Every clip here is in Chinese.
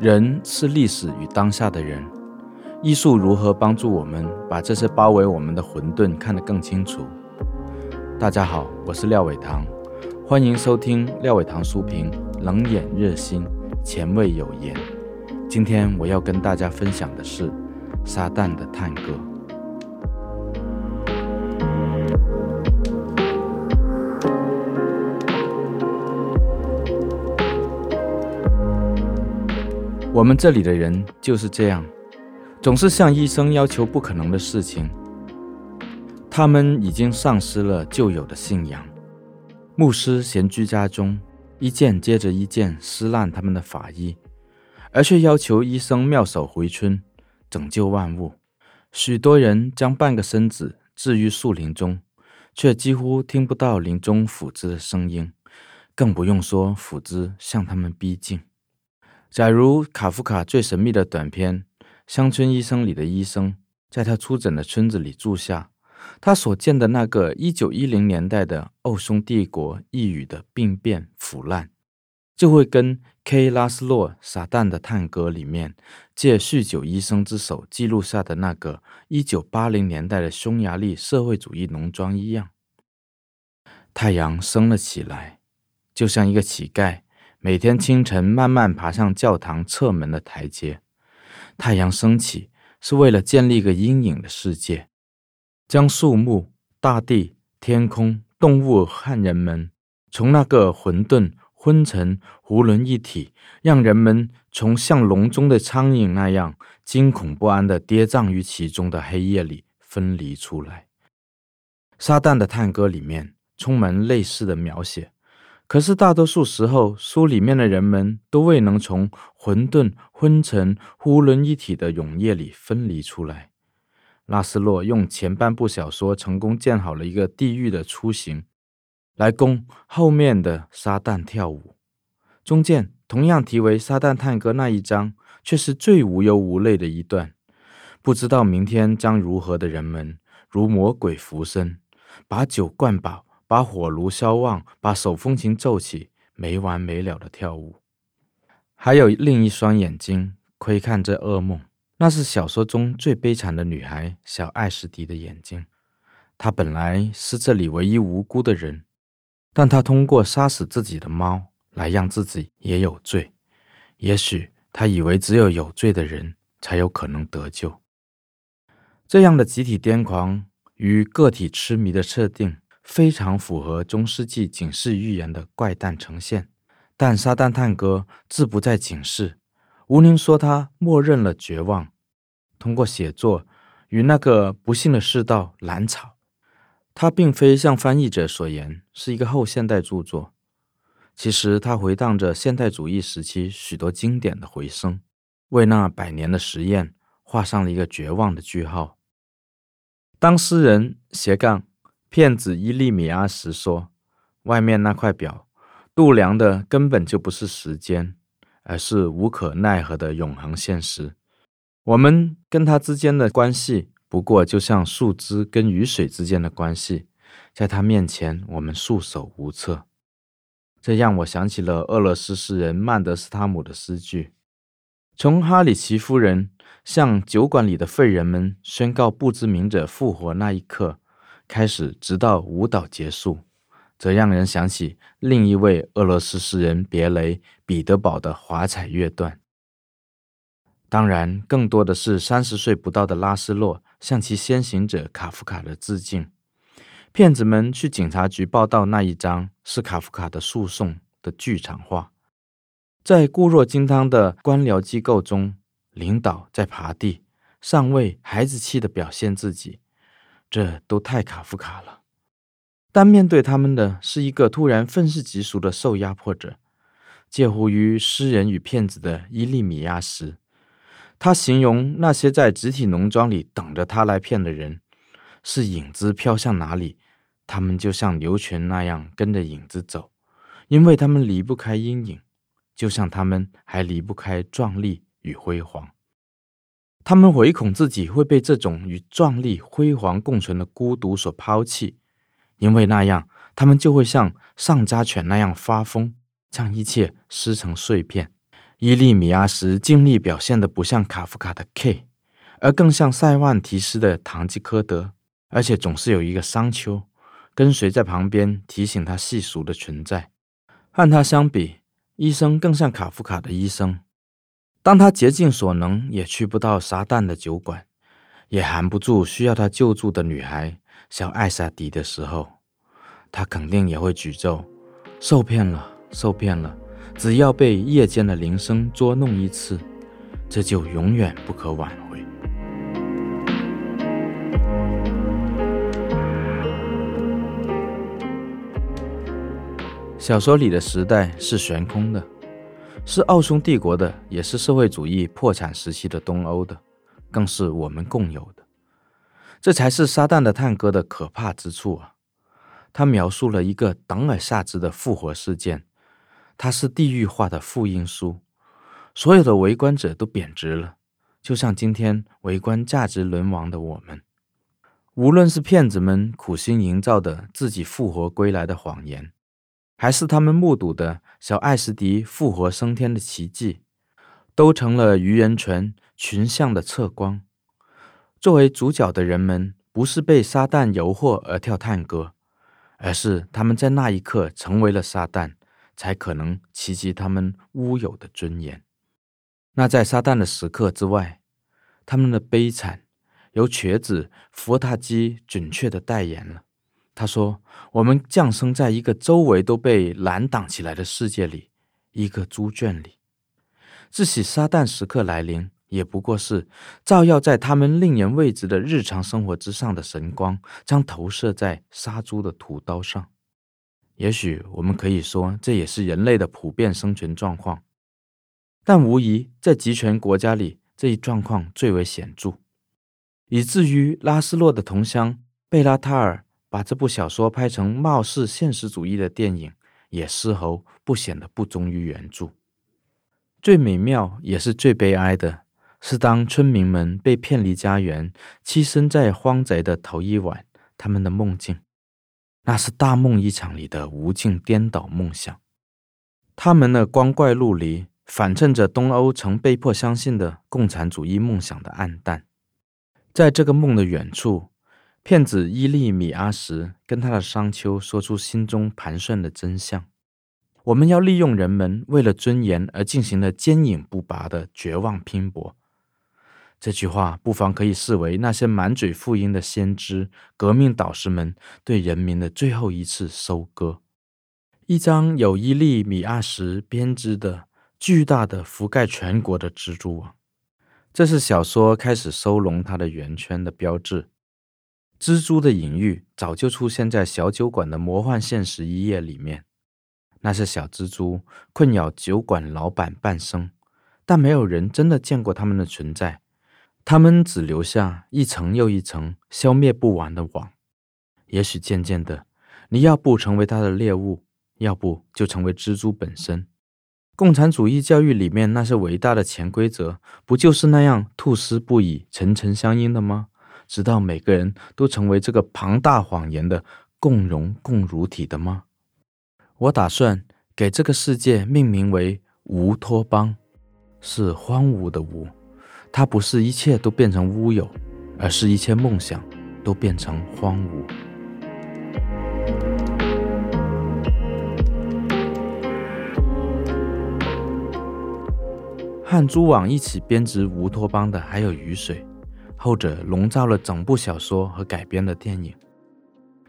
人是历史与当下的人，艺术如何帮助我们把这些包围我们的混沌看得更清楚？大家好，我是廖伟棠，欢迎收听廖伟棠书评，冷眼热心，前卫有言。今天我要跟大家分享的是《撒旦的探戈》。我们这里的人就是这样，总是向医生要求不可能的事情。他们已经丧失了旧有的信仰。牧师闲居家中，一件接着一件撕烂他们的法衣，而却要求医生妙手回春，拯救万物。许多人将半个身子置于树林中，却几乎听不到林中斧子的声音，更不用说斧子向他们逼近。假如卡夫卡最神秘的短篇《乡村医生》里的医生，在他出诊的村子里住下，他所见的那个一九一零年代的奥匈帝国一语的病变腐烂，就会跟 K. 拉斯洛《撒旦的探戈》里面借酗酒医生之手记录下的那个一九八零年代的匈牙利社会主义农庄一样。太阳升了起来，就像一个乞丐。每天清晨慢慢爬上教堂侧门的台阶，太阳升起是为了建立一个阴影的世界，将树木、大地、天空、动物和人们从那个混沌、昏沉、囫囵一体，让人们从像笼中的苍蝇那样惊恐不安地跌宕于其中的黑夜里分离出来。撒旦的探戈里面充满类似的描写。可是大多数时候，书里面的人们都未能从混沌、昏沉、囫囵一体的永夜里分离出来。拉斯洛用前半部小说成功建好了一个地狱的雏形，来供后面的撒旦跳舞。中间同样题为《撒旦探戈》那一章，却是最无忧无虑的一段。不知道明天将如何的人们，如魔鬼附身，把酒灌饱。把火炉烧旺，把手风琴奏起，没完没了的跳舞。还有另一双眼睛窥看着噩梦，那是小说中最悲惨的女孩小艾什迪的眼睛。她本来是这里唯一无辜的人，但她通过杀死自己的猫来让自己也有罪。也许她以为只有有罪的人才有可能得救。这样的集体癫狂与个体痴迷的设定。非常符合中世纪警示预言的怪诞呈现，但《撒旦探戈》志不在警示，吴宁说他默认了绝望，通过写作与那个不幸的世道兰草。他并非像翻译者所言是一个后现代著作，其实他回荡着现代主义时期许多经典的回声，为那百年的实验画上了一个绝望的句号。当诗人斜杠。骗子伊利米阿什说：“外面那块表度量的根本就不是时间，而是无可奈何的永恒现实。我们跟他之间的关系，不过就像树枝跟雨水之间的关系，在他面前，我们束手无策。”这让我想起了俄罗斯诗人曼德斯塔姆的诗句：“从哈里奇夫人向酒馆里的废人们宣告不知名者复活那一刻。”开始，直到舞蹈结束，则让人想起另一位俄罗斯诗人别雷·彼得堡的华彩乐段。当然，更多的是三十岁不到的拉斯洛向其先行者卡夫卡的致敬。骗子们去警察局报道那一章是卡夫卡的诉讼的剧场化。在固若金汤的官僚机构中，领导在爬地，上尉孩子气地表现自己。这都太卡夫卡了，但面对他们的是一个突然愤世嫉俗的受压迫者，介乎于诗人与骗子的伊利米亚什。他形容那些在集体农庄里等着他来骗的人，是影子飘向哪里，他们就像牛群那样跟着影子走，因为他们离不开阴影，就像他们还离不开壮丽与辉煌。他们唯恐自己会被这种与壮丽辉煌共存的孤独所抛弃，因为那样他们就会像丧家犬那样发疯，将一切撕成碎片，伊利米阿什尽力表现得不像卡夫卡的 K，而更像塞万提斯的堂吉诃德，而且总是有一个商丘跟随在旁边提醒他细俗的存在。和他相比，医生更像卡夫卡的医生。当他竭尽所能也去不到撒旦的酒馆，也含不住需要他救助的女孩小艾莎迪的时候，他肯定也会举咒：受骗了，受骗了！只要被夜间的铃声捉弄一次，这就永远不可挽回。小说里的时代是悬空的，是奥匈帝国的，也是社会主义破产时期的东欧的，更是我们共有的。这才是撒旦的探戈的可怕之处啊！他描述了一个等而下之的复活事件，它是地狱化的福音书，所有的围观者都贬值了，就像今天围观价值沦亡的我们。无论是骗子们苦心营造的自己复活归来的谎言。还是他们目睹的小艾什迪复活升天的奇迹，都成了愚人群群像的侧光。作为主角的人们，不是被撒旦诱惑而跳探戈，而是他们在那一刻成为了撒旦，才可能提及他们乌有的尊严。那在撒旦的时刻之外，他们的悲惨，由瘸子弗塔基准确的代言了。他说：“我们降生在一个周围都被拦挡起来的世界里，一个猪圈里。自喜撒旦时刻来临，也不过是照耀在他们令人畏惧的日常生活之上的神光，将投射在杀猪的屠刀上。也许我们可以说，这也是人类的普遍生存状况。但无疑，在集权国家里，这一状况最为显著，以至于拉斯洛的同乡贝拉塔尔。”把这部小说拍成貌似现实主义的电影，也丝毫不显得不忠于原著。最美妙也是最悲哀的，是当村民们被骗离家园，栖身在荒宅的头一晚，他们的梦境，那是大梦一场里的无尽颠倒梦想。他们的光怪陆离，反衬着东欧曾被迫相信的共产主义梦想的暗淡。在这个梦的远处。骗子伊利米阿什跟他的商丘说出心中盘算的真相：我们要利用人们为了尊严而进行的坚忍不拔的绝望拼搏。这句话不妨可以视为那些满嘴福音的先知、革命导师们对人民的最后一次收割。一张由伊利米阿什编织的巨大的覆盖全国的蜘蛛网，这是小说开始收拢它的圆圈的标志。蜘蛛的隐喻早就出现在小酒馆的魔幻现实一页里面。那些小蜘蛛困扰酒馆老板半生，但没有人真的见过它们的存在。它们只留下一层又一层消灭不完的网。也许渐渐的，你要不成为它的猎物，要不就成为蜘蛛本身。共产主义教育里面那些伟大的潜规则，不就是那样吐丝不已、层层相应的吗？直到每个人都成为这个庞大谎言的共荣共乳体的吗？我打算给这个世界命名为乌托邦，是荒芜的芜。它不是一切都变成乌有，而是一切梦想都变成荒芜。和蛛网一起编织乌托邦的还有雨水。后者笼罩了整部小说和改编的电影，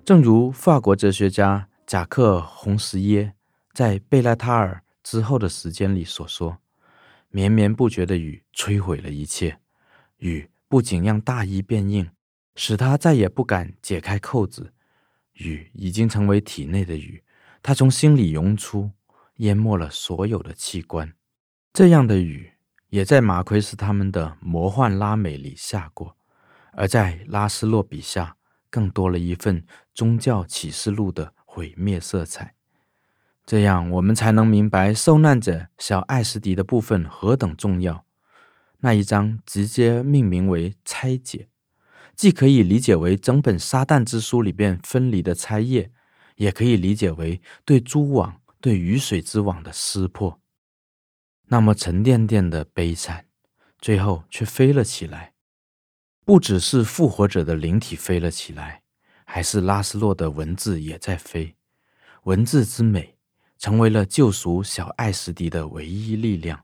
正如法国哲学家贾克·洪什耶在《贝拉塔尔》之后的时间里所说：“绵绵不绝的雨摧毁了一切，雨不仅让大衣变硬，使他再也不敢解开扣子。雨已经成为体内的雨，它从心里涌出，淹没了所有的器官。这样的雨。”也在马奎斯他们的魔幻拉美里下过，而在拉斯洛笔下，更多了一份宗教启示录的毁灭色彩。这样，我们才能明白受难者小艾斯迪的部分何等重要。那一章直接命名为“拆解”，既可以理解为整本撒旦之书里边分离的拆页，也可以理解为对蛛网、对雨水之网的撕破。那么沉甸甸的悲惨，最后却飞了起来。不只是复活者的灵体飞了起来，还是拉斯洛的文字也在飞。文字之美，成为了救赎小艾斯迪的唯一力量。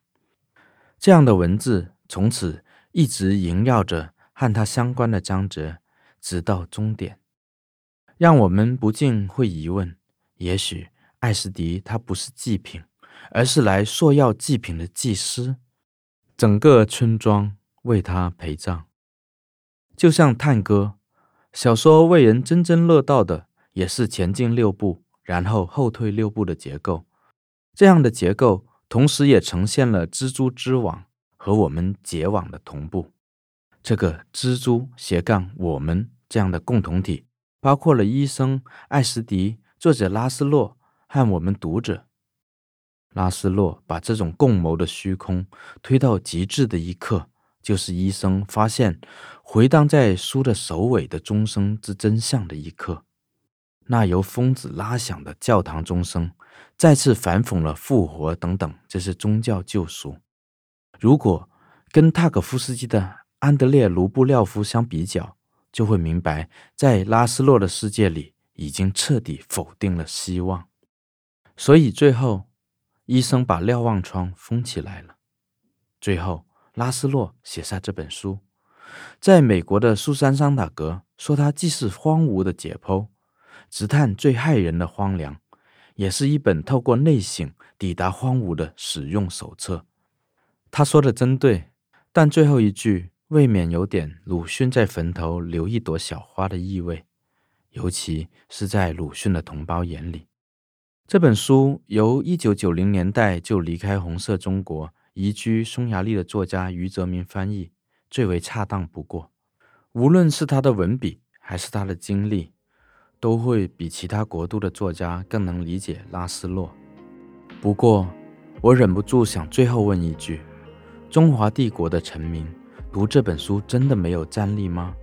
这样的文字从此一直萦绕着和他相关的章节，直到终点。让我们不禁会疑问：也许艾斯迪他不是祭品，而是来索要祭品的祭司。整个村庄为他陪葬。就像探戈，小说为人津津乐道的也是前进六步，然后后退六步的结构。这样的结构，同时也呈现了蜘蛛织网和我们结网的同步。这个蜘蛛斜杠我们这样的共同体，包括了医生爱实迪、作者拉斯洛和我们读者。拉斯洛把这种共谋的虚空推到极致的一刻。就是医生发现回荡在书的首尾的钟声之真相的一刻，那由疯子拉响的教堂钟声，再次反讽了复活等等这些宗教救赎。如果跟塔可夫斯基的安德烈·卢布廖夫相比较，就会明白，在拉斯洛的世界里，已经彻底否定了希望。所以最后，医生把瞭望窗封起来了。最后。拉斯洛写下这本书，在美国的苏珊·桑塔格说，它既是荒芜的解剖，直探最骇人的荒凉，也是一本透过内省抵达荒芜的使用手册。他说的真对，但最后一句未免有点鲁迅在坟头留一朵小花的意味，尤其是在鲁迅的同胞眼里。这本书由一九九零年代就离开红色中国。移居匈牙利的作家余泽民翻译最为恰当不过。无论是他的文笔还是他的经历，都会比其他国度的作家更能理解拉斯洛。不过，我忍不住想最后问一句：中华帝国的臣民读这本书真的没有战力吗？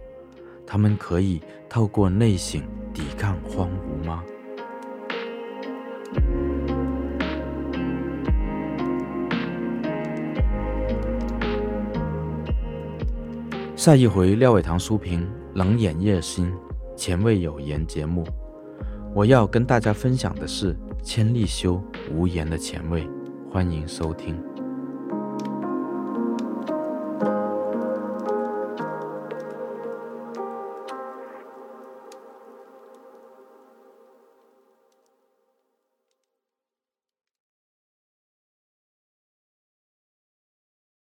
他们可以透过内省抵抗荒芜吗？下一回廖伟棠书评冷眼热心，前卫有言节目，我要跟大家分享的是千利休无言的前卫，欢迎收听。